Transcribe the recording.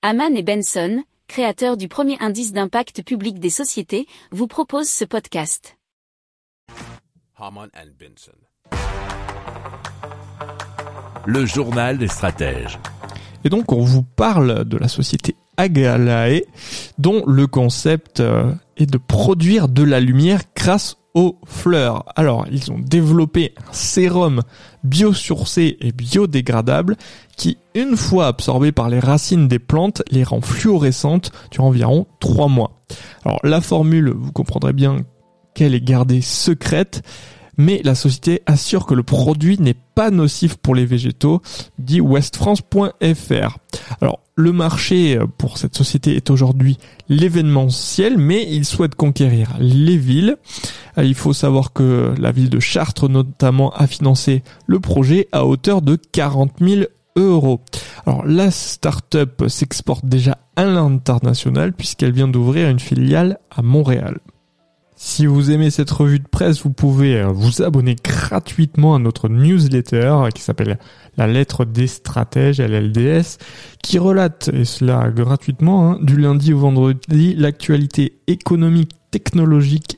Haman et Benson, créateurs du premier indice d'impact public des sociétés, vous proposent ce podcast. Haman and Benson. Le journal des stratèges. Et donc on vous parle de la société Agalae, dont le concept euh, est de produire de la lumière grâce aux fleurs. Alors, ils ont développé un sérum biosourcé et biodégradable qui, une fois absorbé par les racines des plantes, les rend fluorescentes durant environ 3 mois. Alors, la formule, vous comprendrez bien qu'elle est gardée secrète, mais la société assure que le produit n'est pas nocif pour les végétaux, dit westfrance.fr. Alors, le marché pour cette société est aujourd'hui l'événementiel, mais il souhaite conquérir les villes. Euh, il faut savoir que la ville de Chartres notamment a financé le projet à hauteur de 40 000 euros. Alors la start-up s'exporte déjà à l'international puisqu'elle vient d'ouvrir une filiale à Montréal. Si vous aimez cette revue de presse, vous pouvez euh, vous abonner gratuitement à notre newsletter qui s'appelle La lettre des stratèges, LLDS, qui relate, et cela gratuitement, hein, du lundi au vendredi, l'actualité économique, technologique,